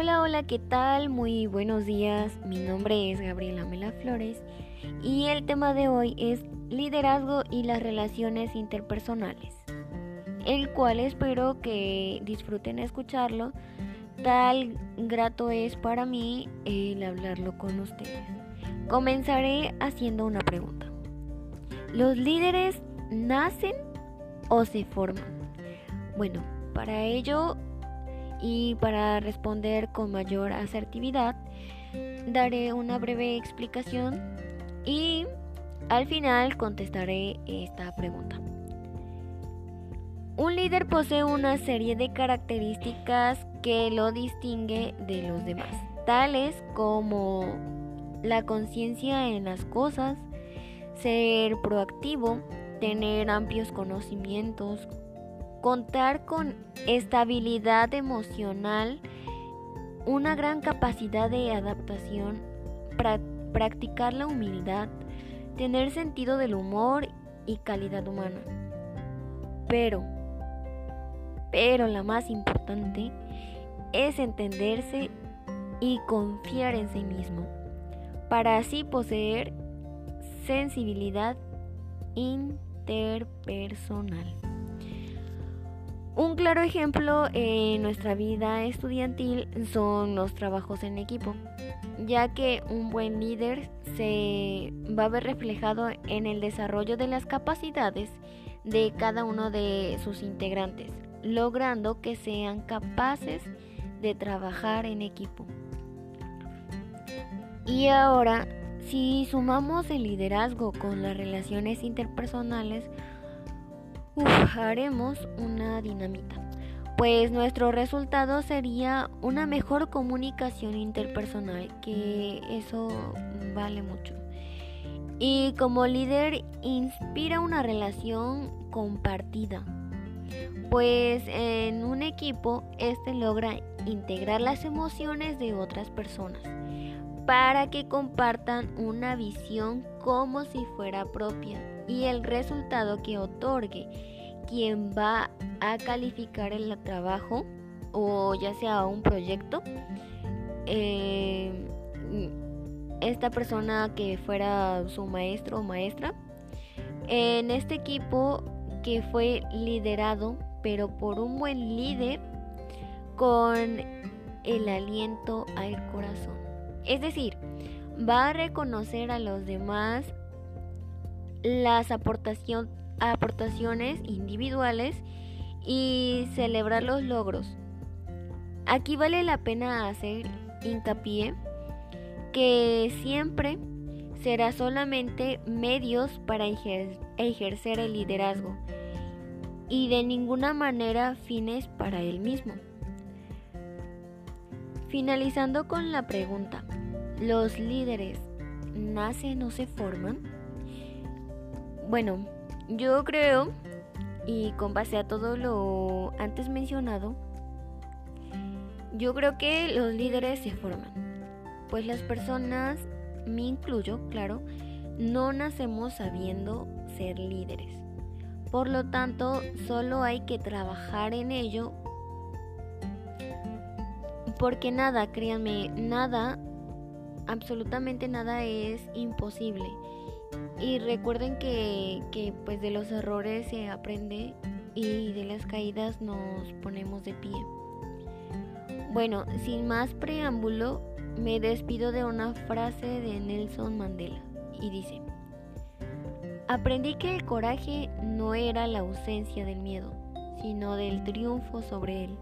Hola, hola, ¿qué tal? Muy buenos días. Mi nombre es Gabriela Mela Flores y el tema de hoy es liderazgo y las relaciones interpersonales, el cual espero que disfruten escucharlo. Tal grato es para mí el hablarlo con ustedes. Comenzaré haciendo una pregunta. ¿Los líderes nacen o se forman? Bueno, para ello y para responder con mayor asertividad, daré una breve explicación y al final contestaré esta pregunta. Un líder posee una serie de características que lo distingue de los demás, tales como la conciencia en las cosas, ser proactivo, tener amplios conocimientos, contar con estabilidad emocional, una gran capacidad de adaptación, practicar la humildad, tener sentido del humor y calidad humana. Pero, pero la más importante es entenderse y confiar en sí mismo, para así poseer sensibilidad interpersonal. Un claro ejemplo en nuestra vida estudiantil son los trabajos en equipo, ya que un buen líder se va a ver reflejado en el desarrollo de las capacidades de cada uno de sus integrantes, logrando que sean capaces de trabajar en equipo. Y ahora, si sumamos el liderazgo con las relaciones interpersonales, haremos una dinamita, pues nuestro resultado sería una mejor comunicación interpersonal, que eso vale mucho. Y como líder inspira una relación compartida, pues en un equipo este logra integrar las emociones de otras personas para que compartan una visión como si fuera propia y el resultado que otorgue. Quien va a calificar el trabajo o ya sea un proyecto eh, esta persona que fuera su maestro o maestra. En este equipo que fue liderado pero por un buen líder con el aliento al corazón. Es decir, va a reconocer a los demás las aportaciones individuales y celebrar los logros. Aquí vale la pena hacer hincapié que siempre será solamente medios para ejercer el liderazgo y de ninguna manera fines para él mismo. Finalizando con la pregunta, ¿los líderes nacen o se forman? Bueno, yo creo, y con base a todo lo antes mencionado, yo creo que los líderes se forman, pues las personas, me incluyo, claro, no nacemos sabiendo ser líderes. Por lo tanto, solo hay que trabajar en ello porque nada, créanme, nada, absolutamente nada es imposible. Y recuerden que, que pues de los errores se aprende y de las caídas nos ponemos de pie. Bueno, sin más preámbulo, me despido de una frase de Nelson Mandela y dice, aprendí que el coraje no era la ausencia del miedo, sino del triunfo sobre él.